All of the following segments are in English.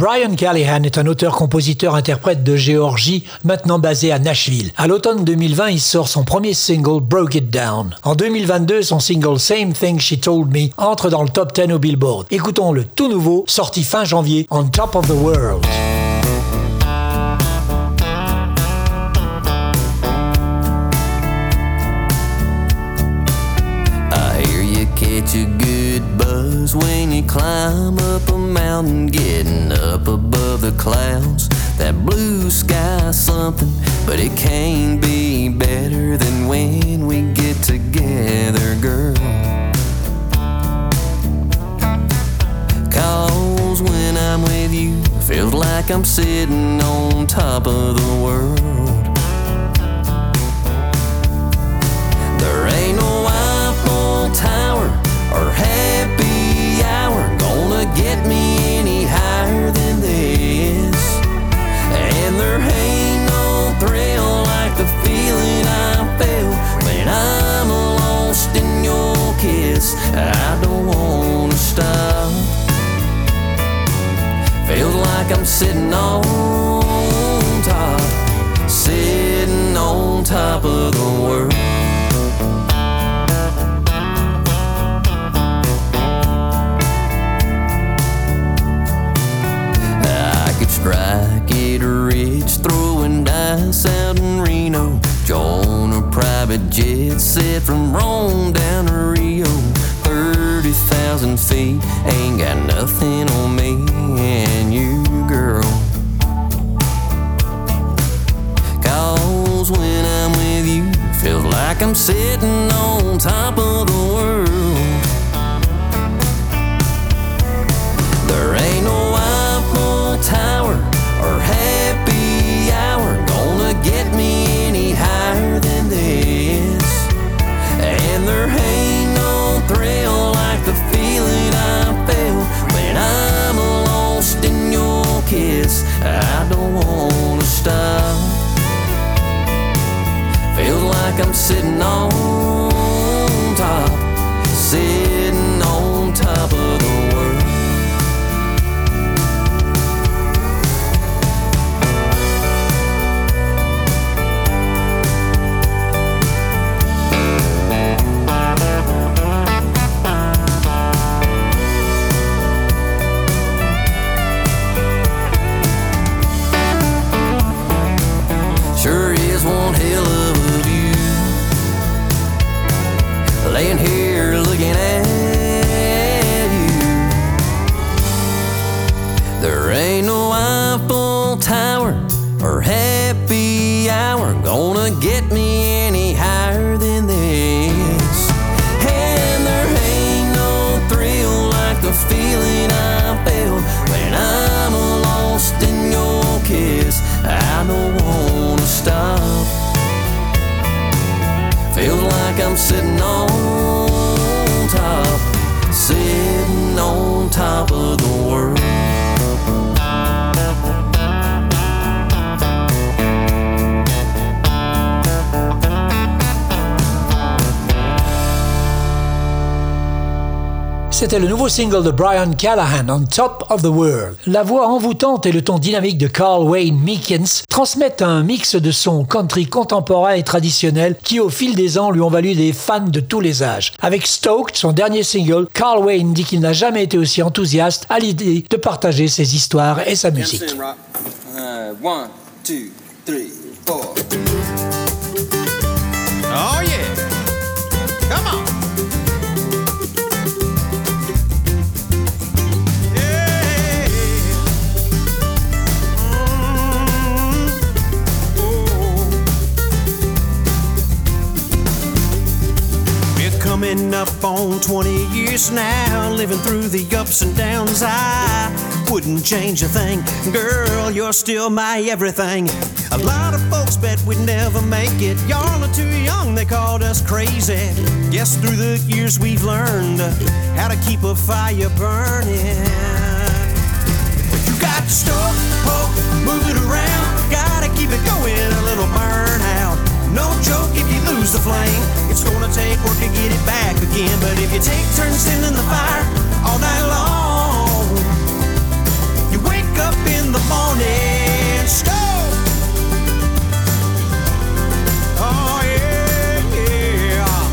Brian Callahan est un auteur-compositeur-interprète de Géorgie, maintenant basé à Nashville. À l'automne 2020, il sort son premier single Broke It Down. En 2022, son single Same Thing She Told Me entre dans le top 10 au Billboard. Écoutons le tout nouveau, sorti fin janvier, On Top of the World. Climb up a mountain, getting up above the clouds. That blue sky something, but it can't be better than when we get together, girl. Cause when I'm with you, feels like I'm sitting on top of the world. There ain't no Eiffel Tower or happy gonna get me any higher than this. And there ain't no thrill like the feeling I felt when I'm lost in your kiss. I don't wanna stop. Feels like I'm sitting on top, sitting on top of the jet set from Rome down to Rio. 30,000 feet, ain't got nothing on me and you, girl. Cause when I'm with you, feels like I'm sitting on top of C'était le nouveau single de Brian Callahan, On Top of the World. La voix envoûtante et le ton dynamique de Carl Wayne Meekins transmettent un mix de sons country contemporain et traditionnel qui, au fil des ans, lui ont valu des fans de tous les âges. Avec Stoked, son dernier single, Carl Wayne dit qu'il n'a jamais été aussi enthousiaste à l'idée de partager ses histoires et sa musique. Uh, one, two, three, four. Oh yeah. Come on. Coming up on 20 years now, living through the ups and downs. I wouldn't change a thing. Girl, you're still my everything. A lot of folks bet we'd never make it. Y'all are too young, they called us crazy. Guess through the years we've learned how to keep a fire burning. You got to stop, poke, move it around. Gotta keep it going, a little burnout. No joke if you lose the flame. It's gonna take work to get it back again. But if you take turns tending the fire all night long, you wake up in the morning, stove. Oh yeah, yeah.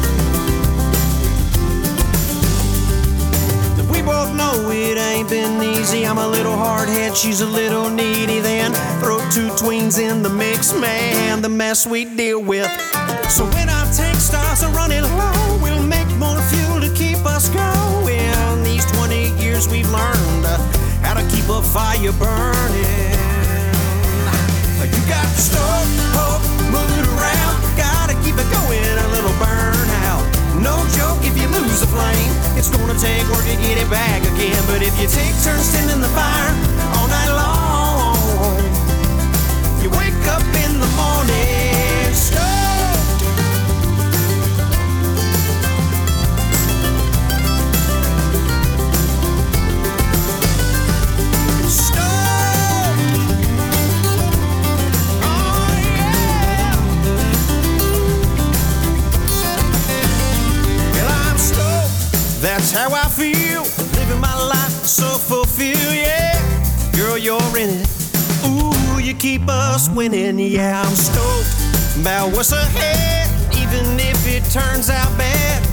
We both know it ain't been easy. I'm a little hard head, she's a little needy. Then throw two tweens in the mix, man, the mess we deal with. So when our tank starts running low, we'll make more fuel to keep us going. These 20 years we've learned uh, how to keep a fire burning. You got to start, hope, move it around. Gotta keep it going, a little burnout. No joke if you lose the flame. It's gonna take work to get it back again. But if you take turns tending the fire That's how I feel. Living my life so fulfilled, yeah. Girl, you're in it. Ooh, you keep us winning, yeah. I'm stoked about what's ahead. Even if it turns out bad,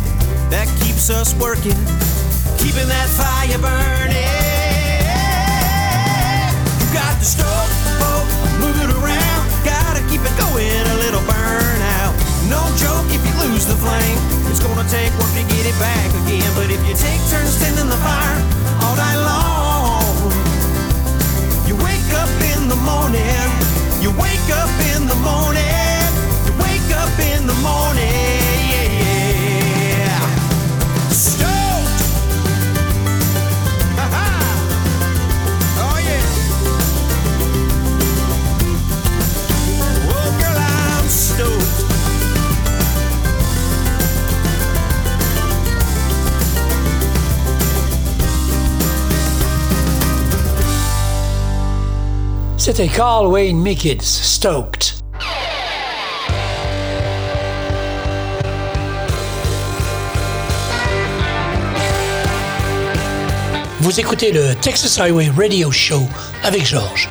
that keeps us working, keeping that fire burning. You got the stove, oh, move it around. Gotta keep it going, a little burnout. No joke if you lose the flame. Gonna take work to get it back again. But if you take turns tending the fire all night long, you wake up in the morning. You wake up in the morning. You wake up in the morning. C'était Carl Wayne Mickens, Stoked. Vous écoutez le Texas Highway Radio Show avec Georges.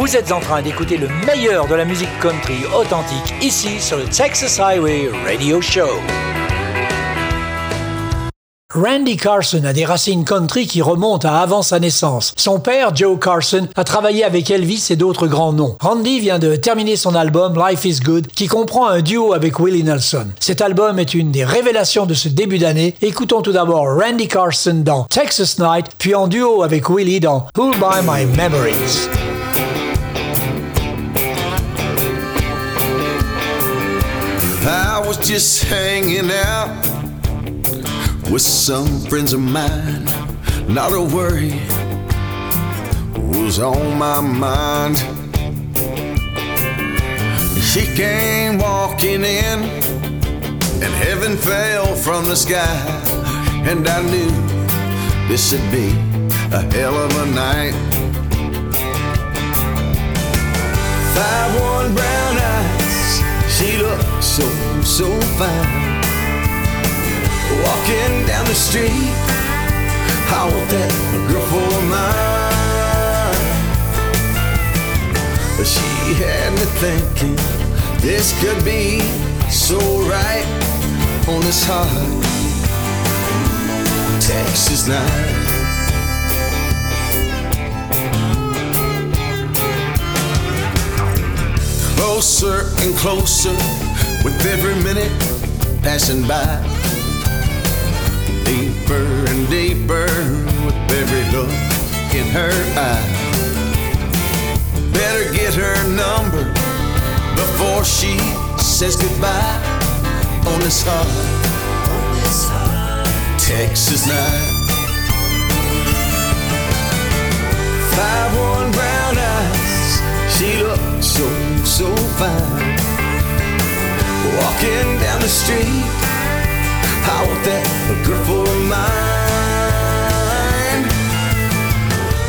Vous êtes en train d'écouter le meilleur de la musique country authentique ici sur le Texas Highway Radio Show. Randy Carson a des racines country qui remontent à avant sa naissance. Son père, Joe Carson, a travaillé avec Elvis et d'autres grands noms. Randy vient de terminer son album Life is Good, qui comprend un duo avec Willie Nelson. Cet album est une des révélations de ce début d'année. Écoutons tout d'abord Randy Carson dans Texas Night, puis en duo avec Willie dans Who'll Buy My Memories. Was just hanging out with some friends of mine. Not a worry was on my mind. She came walking in, and heaven fell from the sky. And I knew this would be a hell of a night. Five one brown eyes, looked so, so fine. Walking down the street, I want that girl for mine. She had me thinking this could be so right on this hot Texas night. Closer and closer with every minute passing by. Deeper and deeper with every look in her eye. Better get her number before she says goodbye on this hot, Texas night. Five one she looks so so fine. Walking down the street, I want that girl for mine.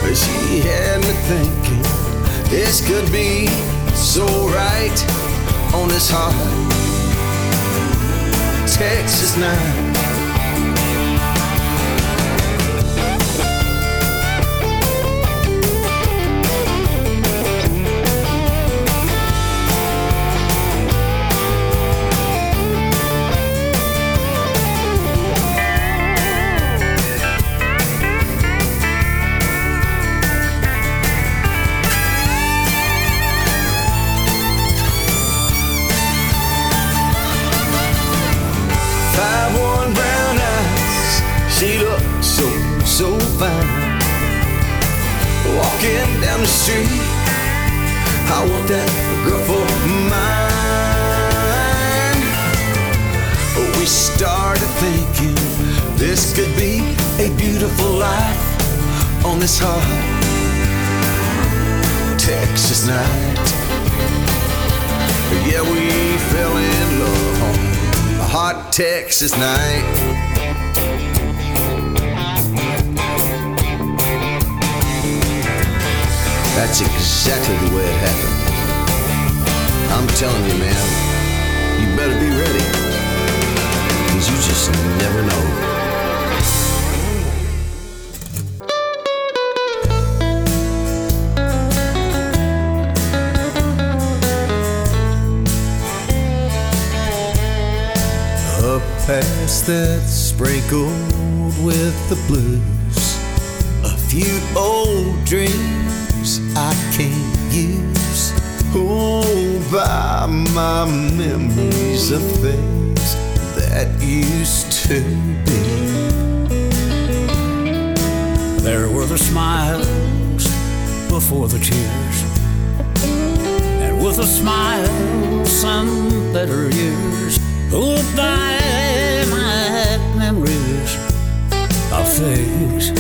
But she had me thinking this could be so right on this hot Texas night. Street, I want that girl for mine. We started thinking this could be a beautiful life on this hot Texas night. Yeah, we fell in love on a hot Texas night. That's exactly the way it happened. I'm telling you, man, you better be ready. Because you just never know. A past that's sprinkled with the blues. A few old dreams I can't use. Oh, buy my memories of things that used to be. There were the smiles before the tears. And with a smile, some better years. Oh, buy my memories of things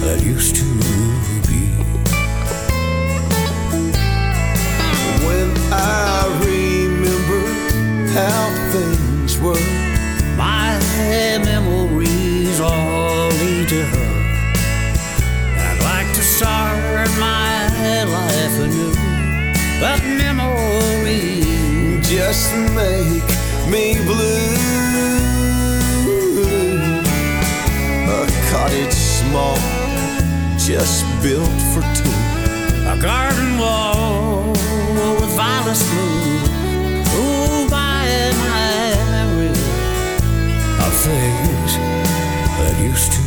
that used to I remember how things were. My memories all lead to her. I'd like to start my life anew. But memories just make me blue. A cottage small, just built for two. A garden wall with violets blue. Oh, buy my memory of things that used to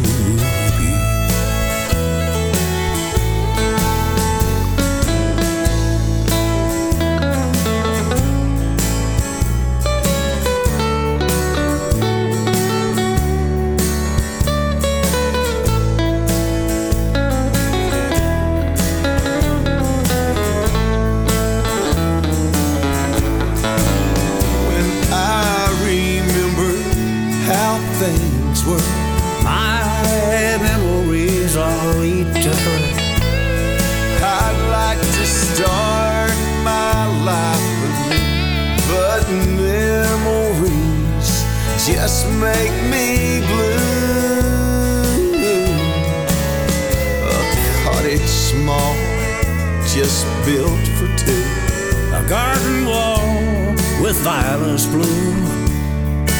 with violets blue.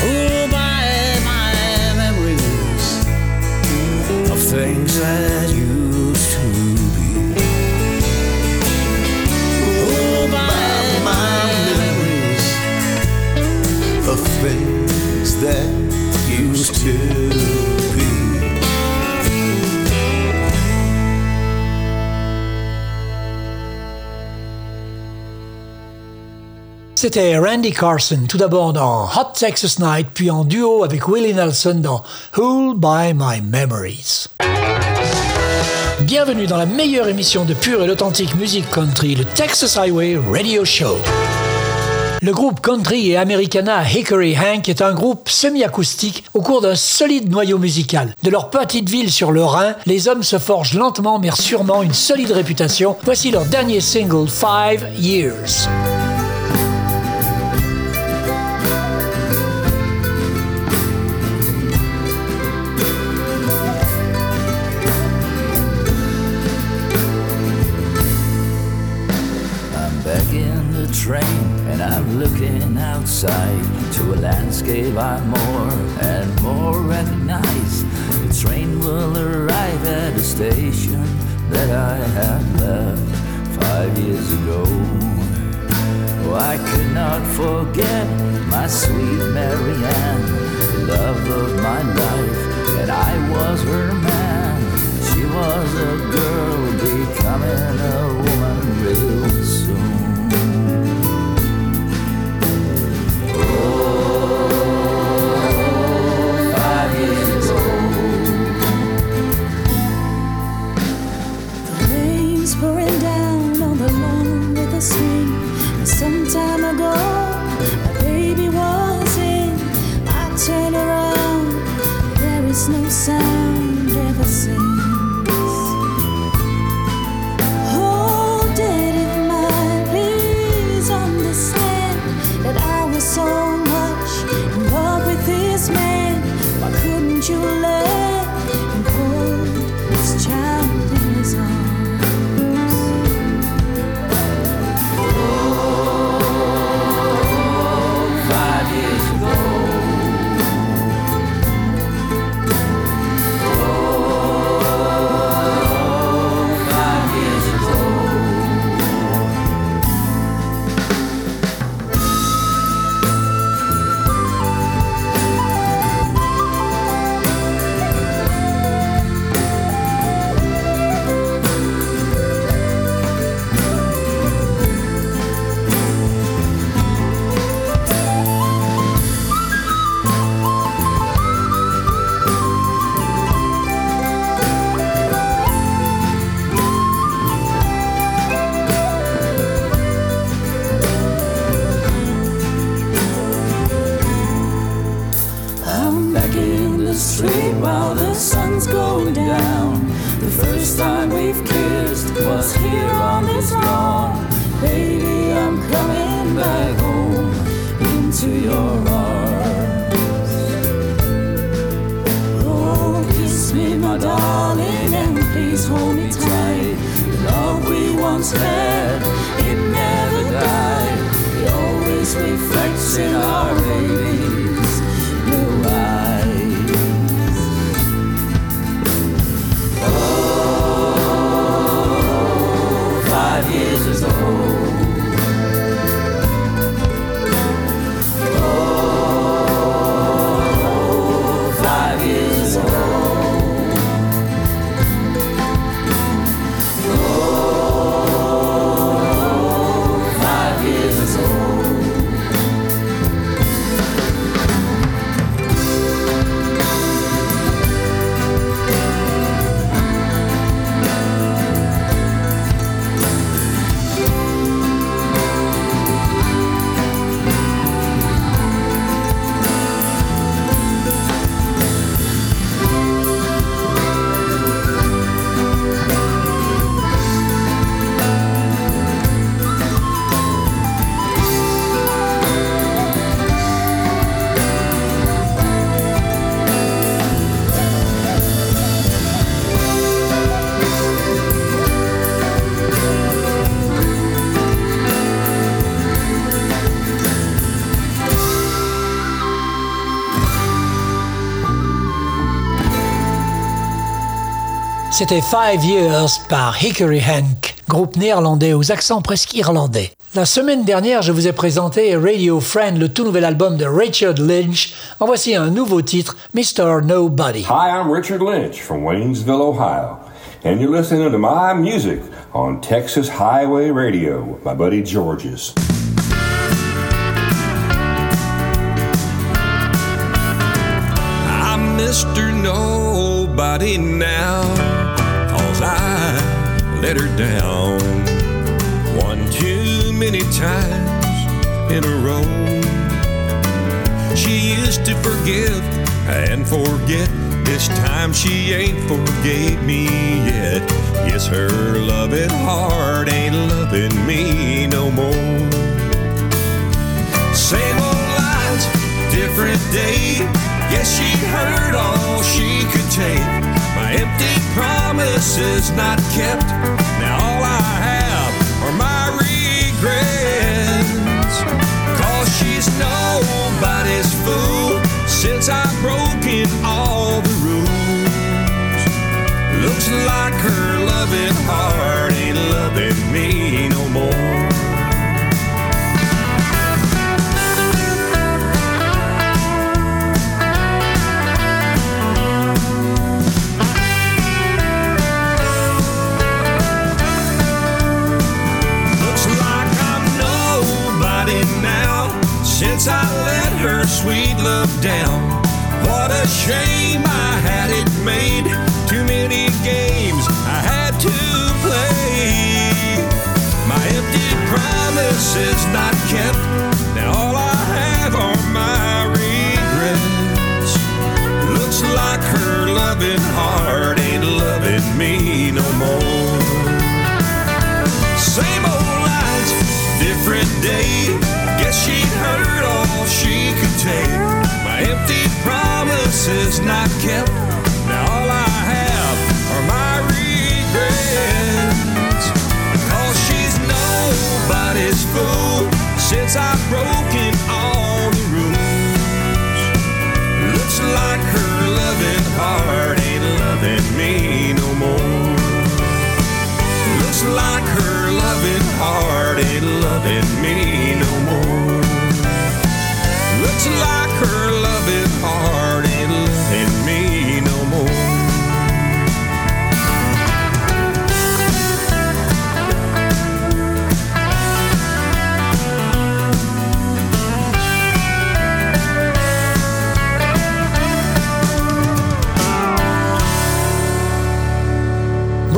Oh, buy my memories of things that used to be. Oh, buy my memories of things that used to C'était Randy Carson, tout d'abord dans Hot Texas Night, puis en duo avec Willie Nelson dans Who'll Buy My Memories. Bienvenue dans la meilleure émission de pure et authentique musique country, le Texas Highway Radio Show. Le groupe country et americana Hickory Hank est un groupe semi-acoustique au cours d'un solide noyau musical. De leur petite ville sur le Rhin, les hommes se forgent lentement mais sûrement une solide réputation. Voici leur dernier single, Five Years. To a landscape I more and more recognize. The train will arrive at the station that I had left five years ago. Oh, I could not forget my sweet Marianne, the love of my life, and I was her man. She was a girl becoming a woman real whispering C'était Five Years par Hickory Hank, groupe néerlandais aux accents presque irlandais. La semaine dernière, je vous ai présenté Radio Friend, le tout nouvel album de Richard Lynch. En voici un nouveau titre, Mr. Nobody. Hi, I'm Richard Lynch from Waynesville, Ohio, and you're listening to my music on Texas Highway Radio with my buddy Georges. I'm Mr. Nobody now. Let her down one too many times in a row. She used to forgive and forget. This time she ain't forgave me yet. Yes, her loving heart ain't loving me no more. Same old lines, different day. Guess she heard all she could take. My empty promises not kept. Now all I have are my regrets. Cause she's nobody's fool since I've broken all the rules. Looks like her loving heart ain't loving me no more. Sweet love down. What a shame I had it made. Too many games I had to play. My empty promises not kept. Not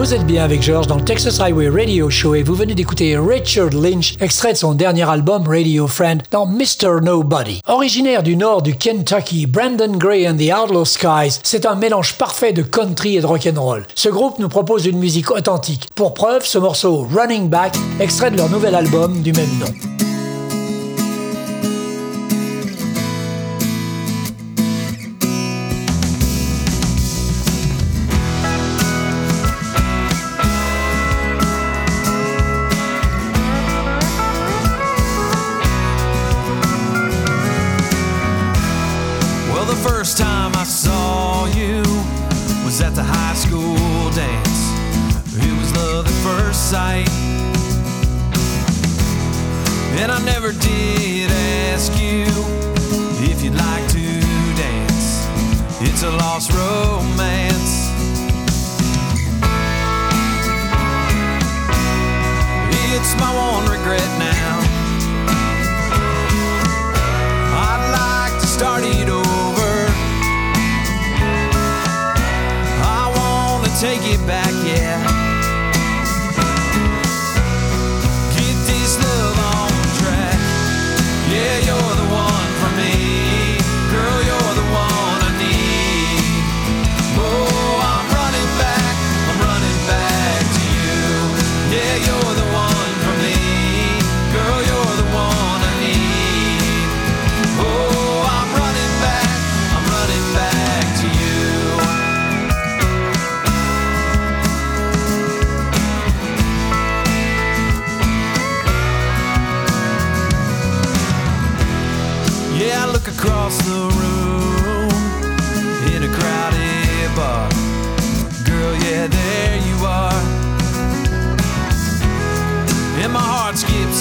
Vous êtes bien avec George dans le Texas Highway Radio Show et vous venez d'écouter Richard Lynch, extrait de son dernier album Radio Friend dans Mr. Nobody. Originaire du nord du Kentucky, Brandon Gray and the Outlaw Skies, c'est un mélange parfait de country et de rock'n'roll. Ce groupe nous propose une musique authentique. Pour preuve, ce morceau Running Back, extrait de leur nouvel album du même nom.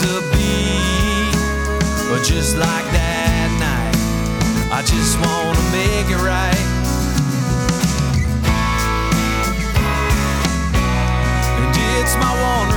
A beat. But just like that night, I just wanna make it right. And it's my one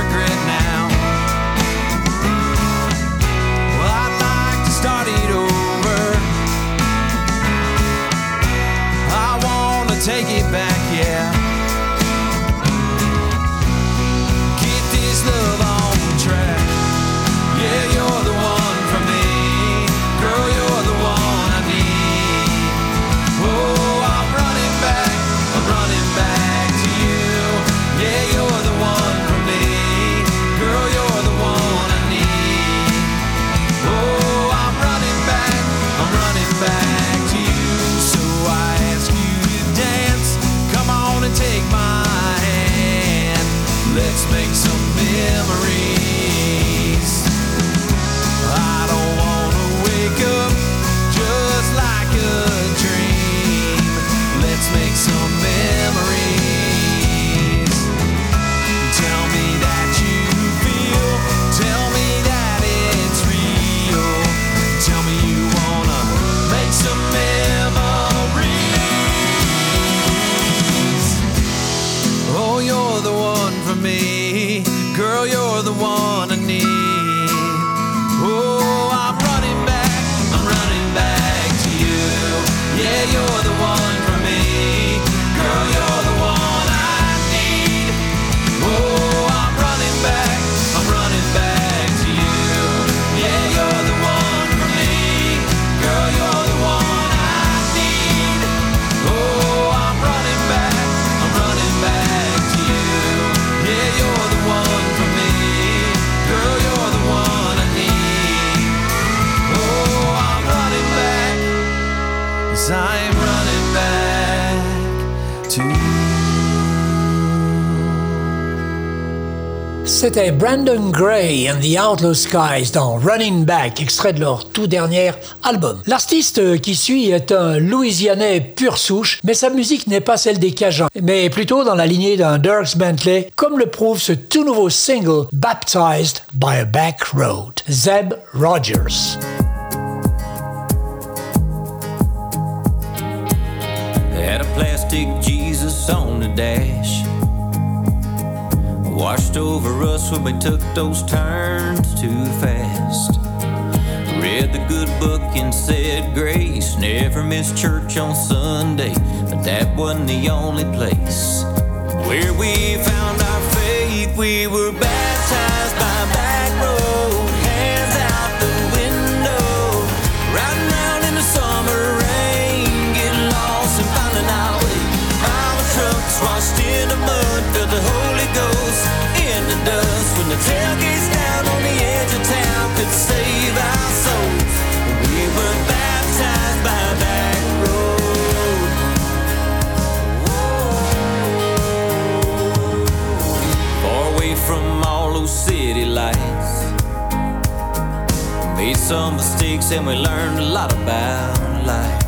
C'était Brandon Gray and the Outlaw Skies dans Running Back, extrait de leur tout dernier album. L'artiste qui suit est un Louisianais pur souche, mais sa musique n'est pas celle des Cajuns, mais plutôt dans la lignée d'un Dirks Bentley, comme le prouve ce tout nouveau single Baptized by a Back Road. Zeb Rogers. Washed over us when we took those turns too fast. Read the good book and said grace. Never missed church on Sunday, but that wasn't the only place where we found our faith. We were baptized by back road, hands out the window, riding in the summer rain, getting lost and finding our way. Mama trucks washed in the mud, felt the Made some mistakes and we learned a lot about life.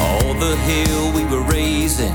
All the hill we were raising,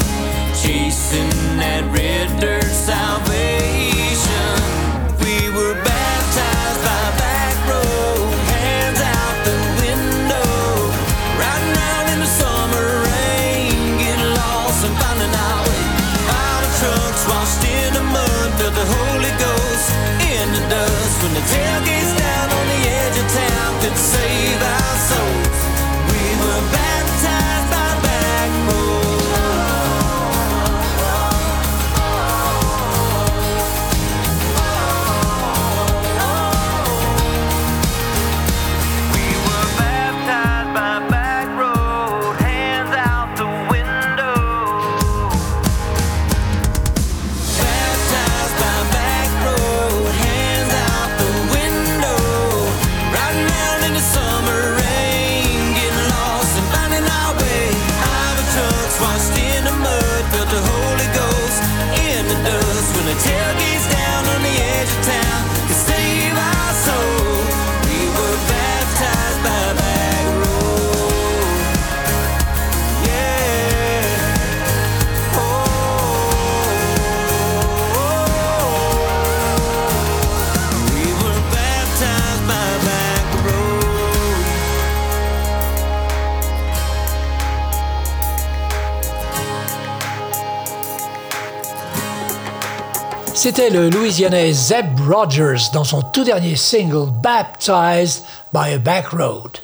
C'était le Louisianais Zeb Rogers dans son tout dernier single Baptized by a Back Road.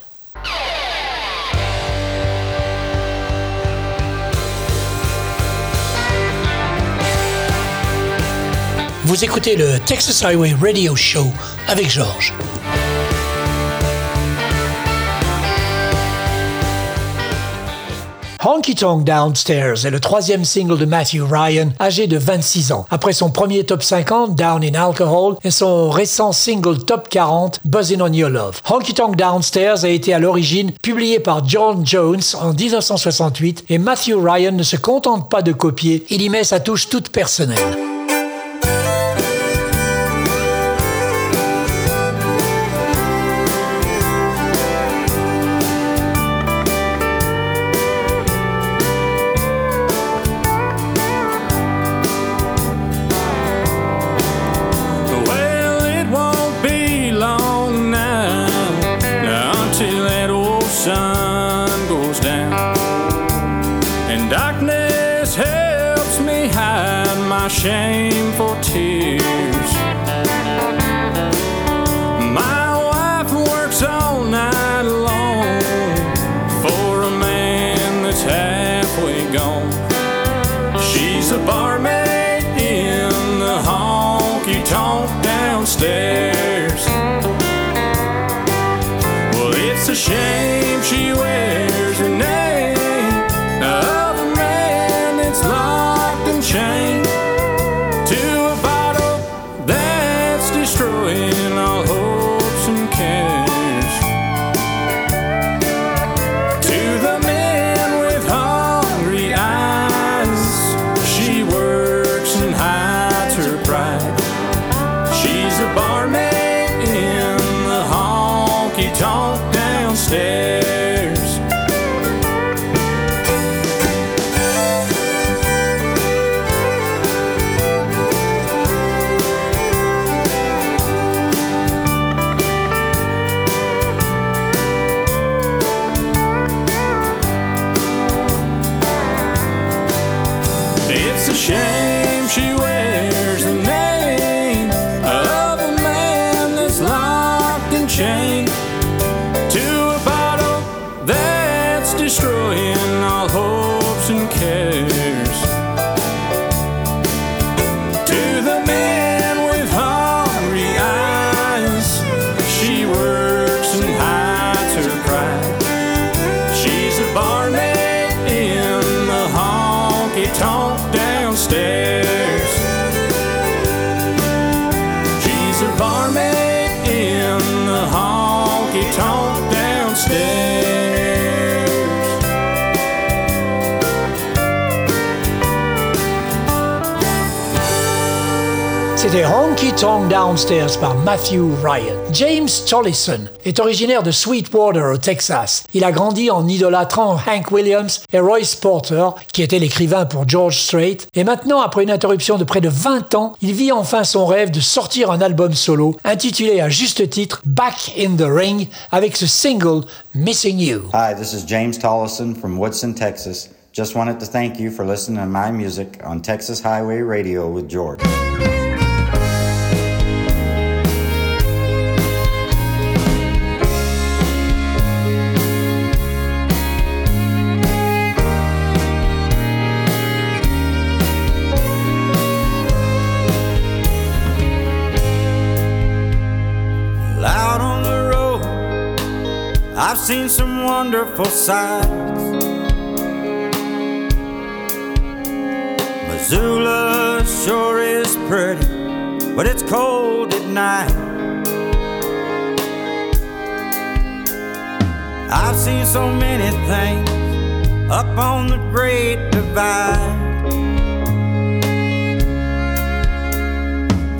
Vous écoutez le Texas Highway Radio Show avec Georges. Honky Tonk Downstairs est le troisième single de Matthew Ryan, âgé de 26 ans. Après son premier top 50, Down in Alcohol, et son récent single top 40, Buzzin' on Your Love. Honky Tonk Downstairs a été à l'origine publié par John Jones en 1968 et Matthew Ryan ne se contente pas de copier, il y met sa touche toute personnelle. Downstairs par Matthew Ryan. James Tollison est originaire de Sweetwater au Texas. Il a grandi en idolâtrant Hank Williams et Royce Porter, qui était l'écrivain pour George Strait. Et maintenant, après une interruption de près de 20 ans, il vit enfin son rêve de sortir un album solo intitulé à juste titre Back in the Ring avec ce single Missing You. Hi, this is James Tollison from Woodson, Texas. Just wanted to thank you for listening to my music on Texas Highway Radio with George. I've seen some wonderful sights. Missoula sure is pretty, but it's cold at night. I've seen so many things up on the Great Divide.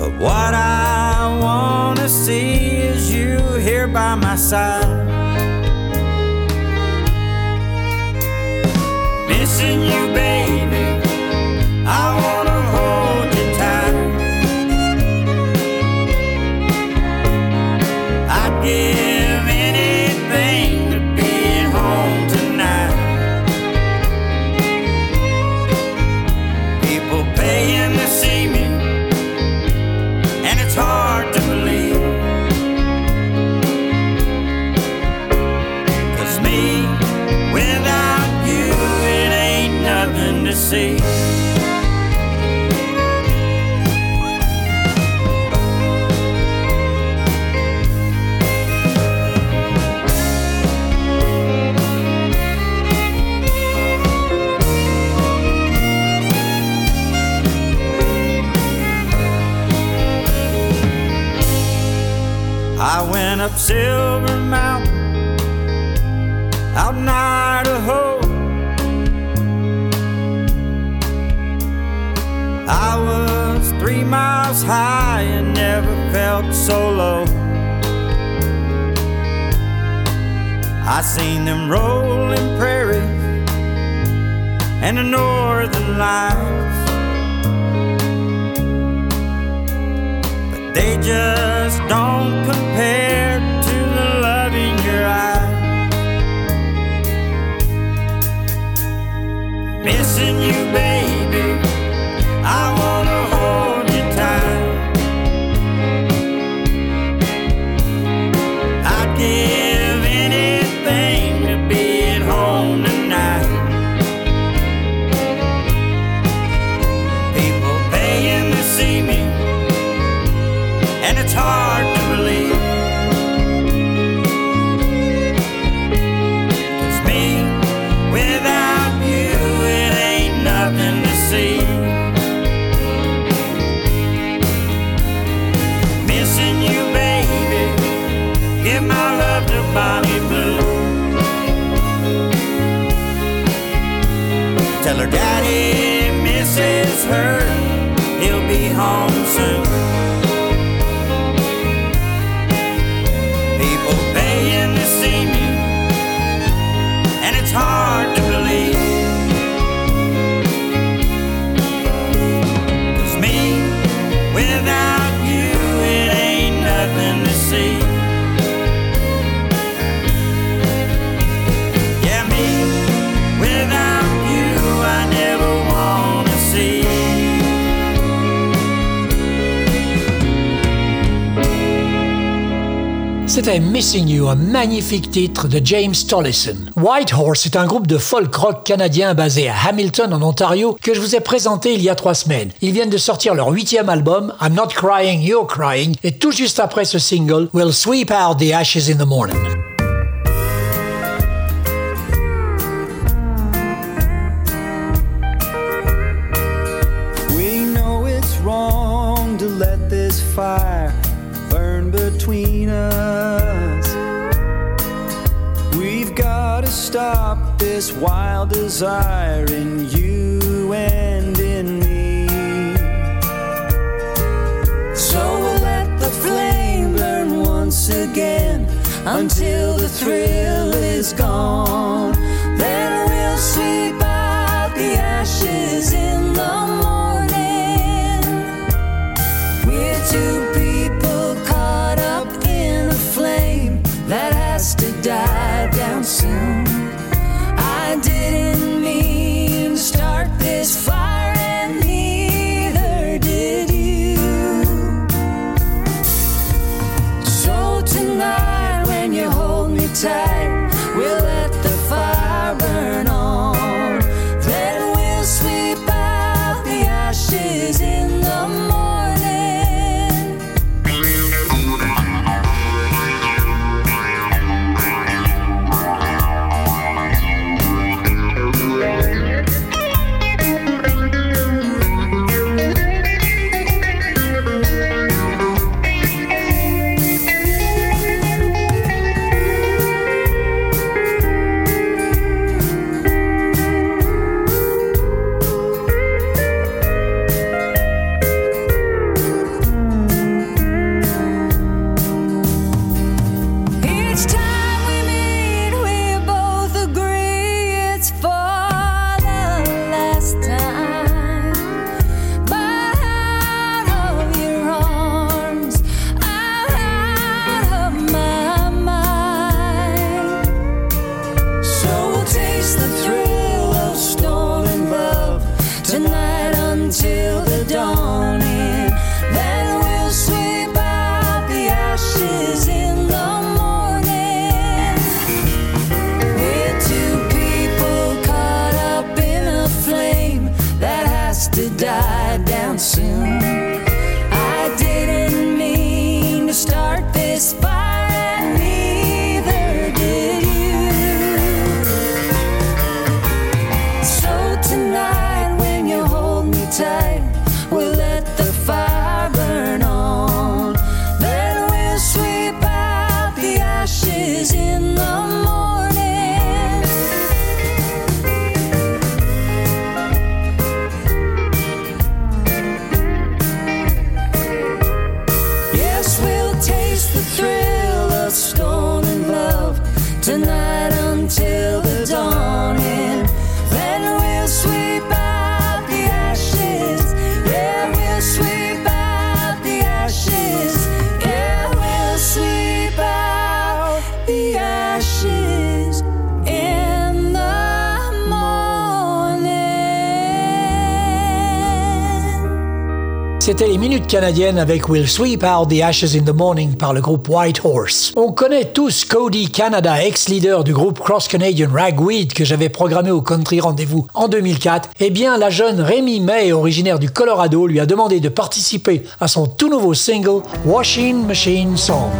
But what I want to see is you here by my side. Missing you, baby. Up Silver Mountain out in Idaho. I was three miles high and never felt so low. I seen them rolling prairies and the northern lights. But they just C'était Missing You, un magnifique titre de James Tollison. White Horse est un groupe de folk rock canadien basé à Hamilton en Ontario que je vous ai présenté il y a trois semaines. Ils viennent de sortir leur huitième album, I'm Not Crying, You're Crying, et tout juste après ce single, We'll Sweep Out the Ashes in the Morning. Wild desire in you and in me. So we'll let the flame burn once again until the thrill is gone. Canadiennes avec We'll Sweep Out the Ashes in the Morning par le groupe White Horse. On connaît tous Cody Canada, ex-leader du groupe Cross Canadian Ragweed que j'avais programmé au Country Rendez-vous en 2004. Eh bien, la jeune Rémi May, originaire du Colorado, lui a demandé de participer à son tout nouveau single Washing Machine Song.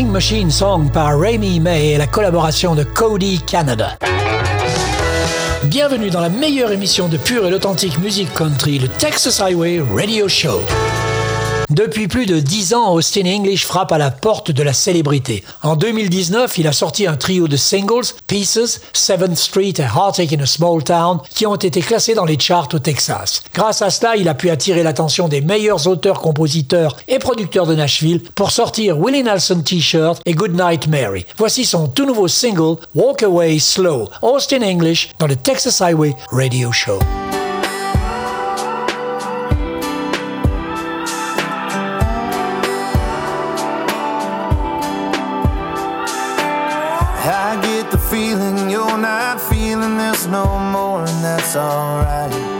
Machine Song par Remy May et la collaboration de Cody Canada. Bienvenue dans la meilleure émission de pure et authentique musique country, le Texas Highway Radio Show. Depuis plus de 10 ans, Austin English frappe à la porte de la célébrité. En 2019, il a sorti un trio de singles, Pieces, 7th Street et Heartache in a Small Town, qui ont été classés dans les charts au Texas. Grâce à cela, il a pu attirer l'attention des meilleurs auteurs, compositeurs et producteurs de Nashville pour sortir Willie Nelson T-shirt et Goodnight Mary. Voici son tout nouveau single, Walk Away Slow, Austin English, dans le Texas Highway Radio Show. no more, and that's alright.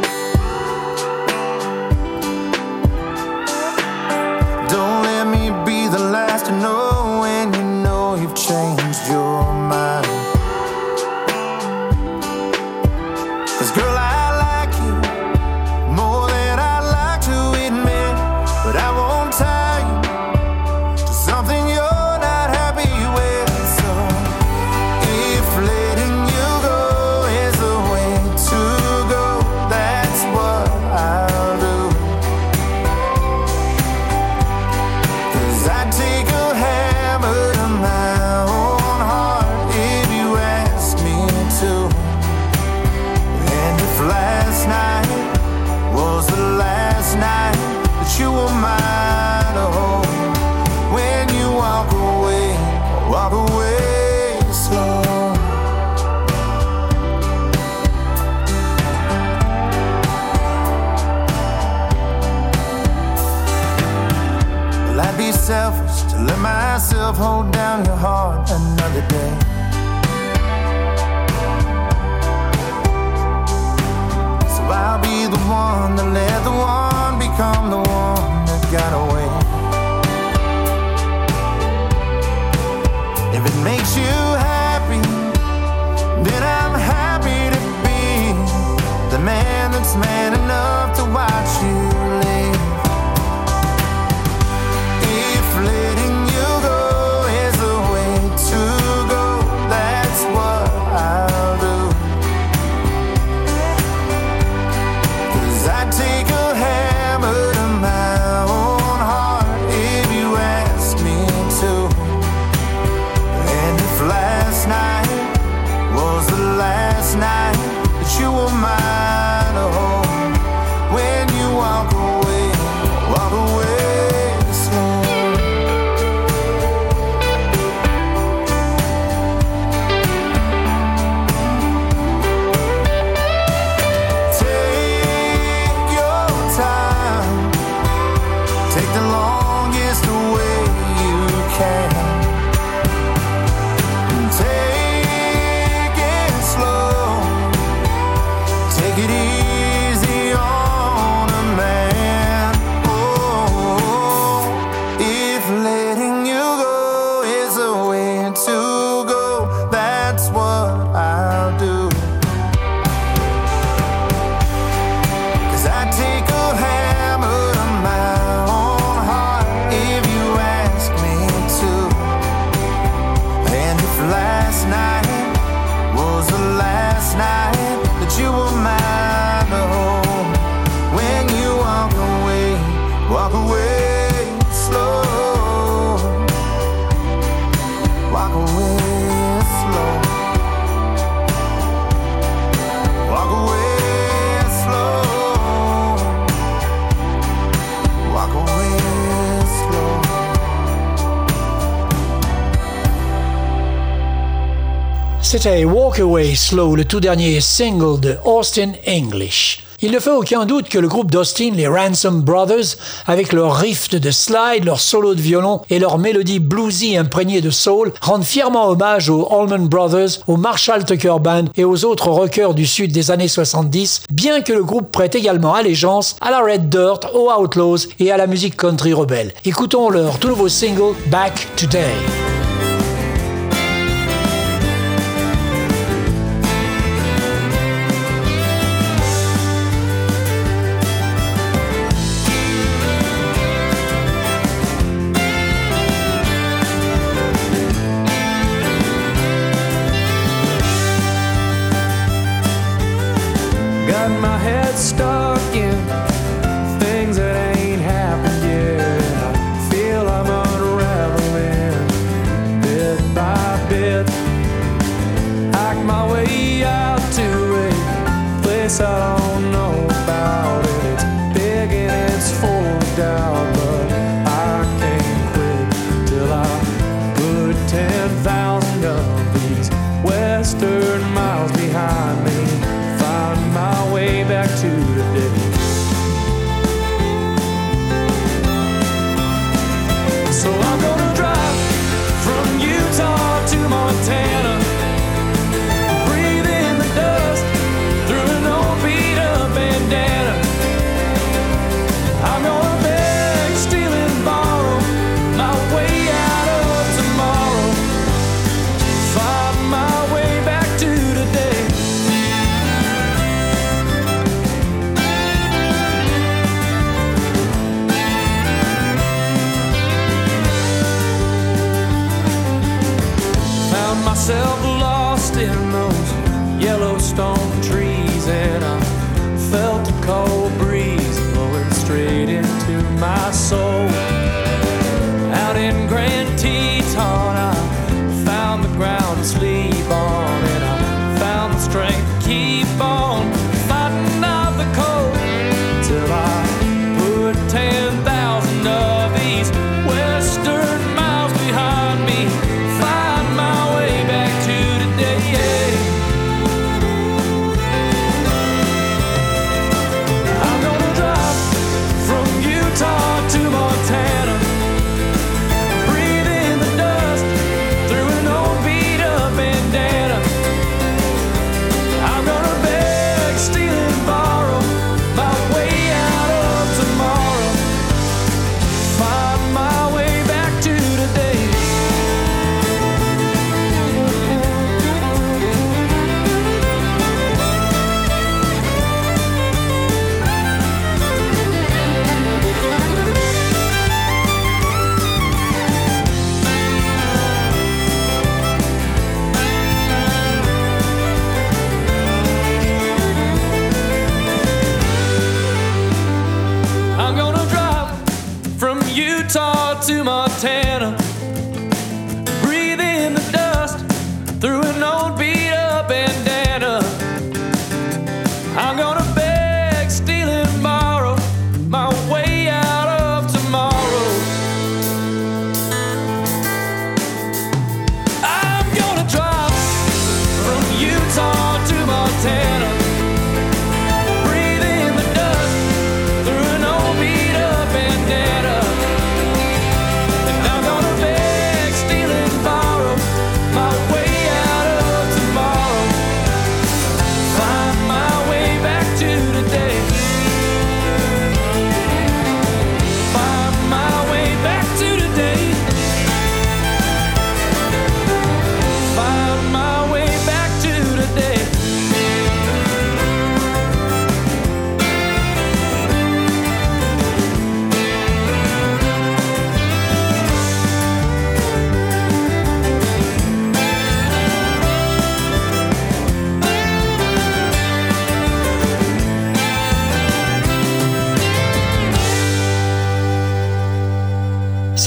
C'était Walk Away Slow, le tout dernier single de Austin English. Il ne fait aucun doute que le groupe d'Austin, les Ransom Brothers, avec leur riff de slide, leur solo de violon et leur mélodie bluesy imprégnée de soul, rendent fièrement hommage aux Allman Brothers, aux Marshall Tucker Band et aux autres rockers du sud des années 70, bien que le groupe prête également allégeance à la Red Dirt, aux Outlaws et à la musique country rebelle. Écoutons leur tout nouveau single Back Today.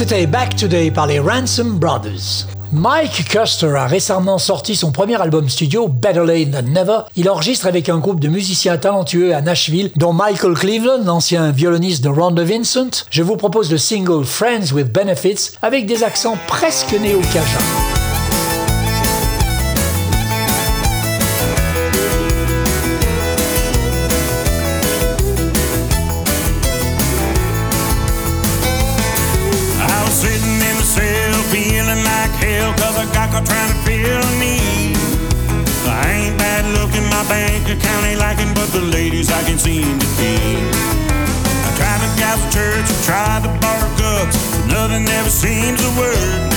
C'était Back Today par les Ransom Brothers. Mike Custer a récemment sorti son premier album studio, Better Late Than Never. Il enregistre avec un groupe de musiciens talentueux à Nashville, dont Michael Cleveland, l'ancien violoniste de Rhonda Vincent. Je vous propose le single Friends with Benefits avec des accents presque néo-cajuns. sucker trying to feel me. I ain't bad looking, my bank account ain't lacking, but the ladies I can seem to be. I tried to gas church, I tried to bark up, but nothing ever seems to work.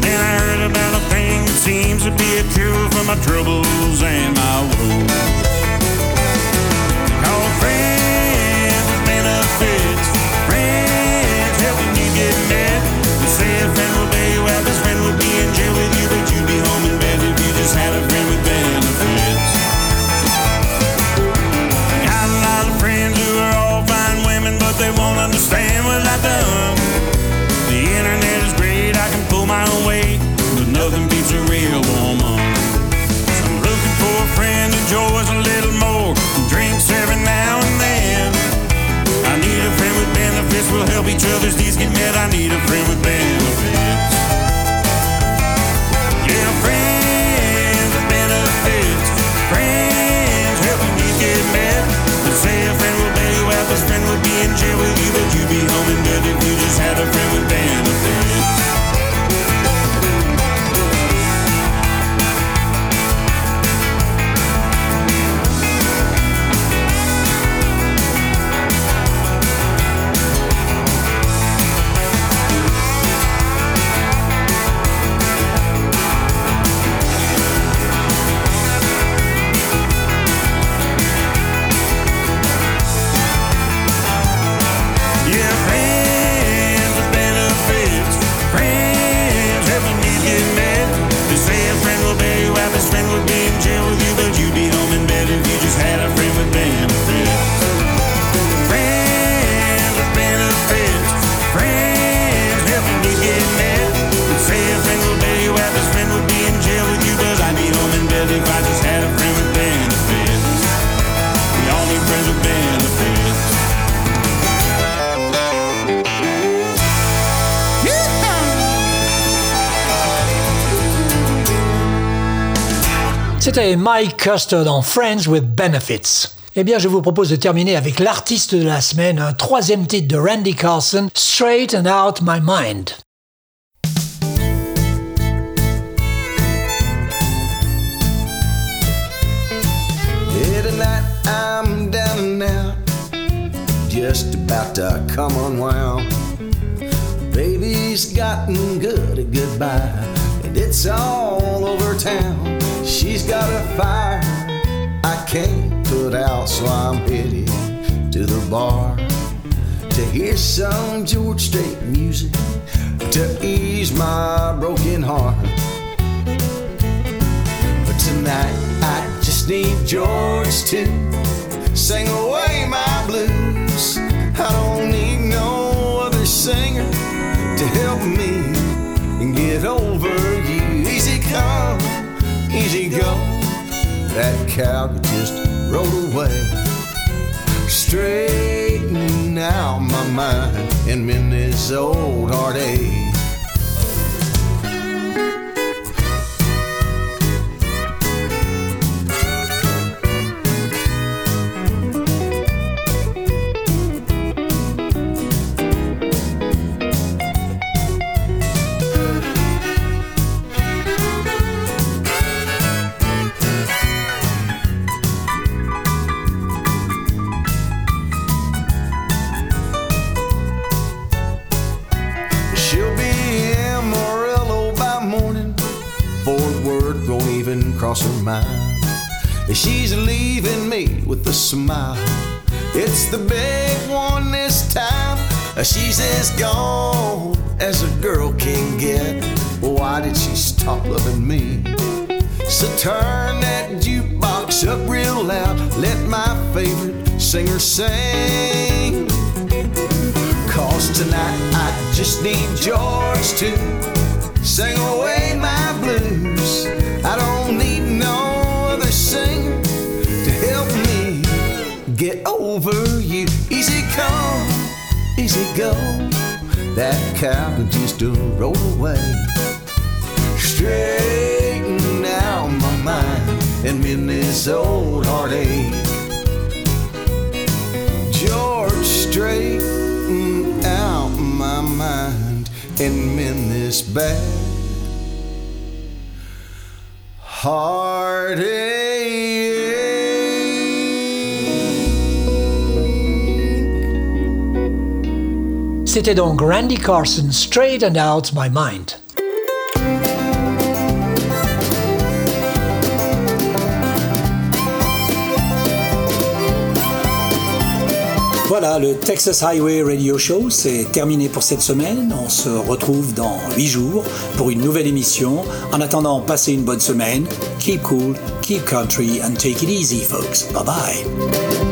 Then I heard about a thing that seems to be a cure for my troubles and my woes. Each other's needs get met. I need a friend with benefits. C'était Mike Custer dans Friends with Benefits. Eh bien, je vous propose de terminer avec l'artiste de la semaine, un troisième titre de Randy Carlson, Straighten Out My Mind. Yeah, tonight I'm down and out, just about to come unwound. Baby's gotten good at goodbye, and it's all over town. She's got a fire I can't put out, so I'm headed to the bar to hear some George Strait music to ease my broken heart. But tonight I just need George to sing away my blues. I don't need no other singer to help me get over you. Easy come, easy go. That cow just roll away. Straighten out my mind and mend this old heartache. Cross her mind. She's leaving me with a smile. It's the big one this time. Uh, she's as gone as a girl can get. Why did she stop loving me? So turn that jukebox up real loud. Let my favorite singer sing. Cause tonight I just need George to sing away my blues. Over you. Easy come, easy go. That cow can just roll away. Straighten out my mind and mend this old heartache. George, straighten out my mind and mend this bad heartache. C'était donc Randy Carson, Straightened Out My Mind. Voilà, le Texas Highway Radio Show, c'est terminé pour cette semaine. On se retrouve dans 8 jours pour une nouvelle émission. En attendant, passez une bonne semaine. Keep cool, keep country, and take it easy, folks. Bye bye.